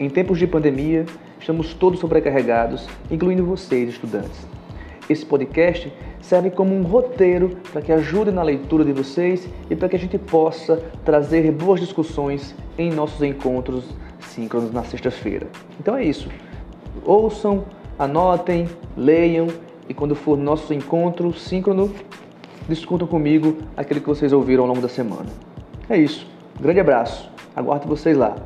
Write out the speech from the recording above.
Em tempos de pandemia, estamos todos sobrecarregados, incluindo vocês, estudantes. Esse podcast serve como um roteiro para que ajude na leitura de vocês e para que a gente possa trazer boas discussões em nossos encontros síncronos na sexta-feira. Então é isso. Ouçam, anotem, leiam e quando for nosso encontro síncrono, discutam comigo aquilo que vocês ouviram ao longo da semana. É isso. grande abraço. Aguardo vocês lá.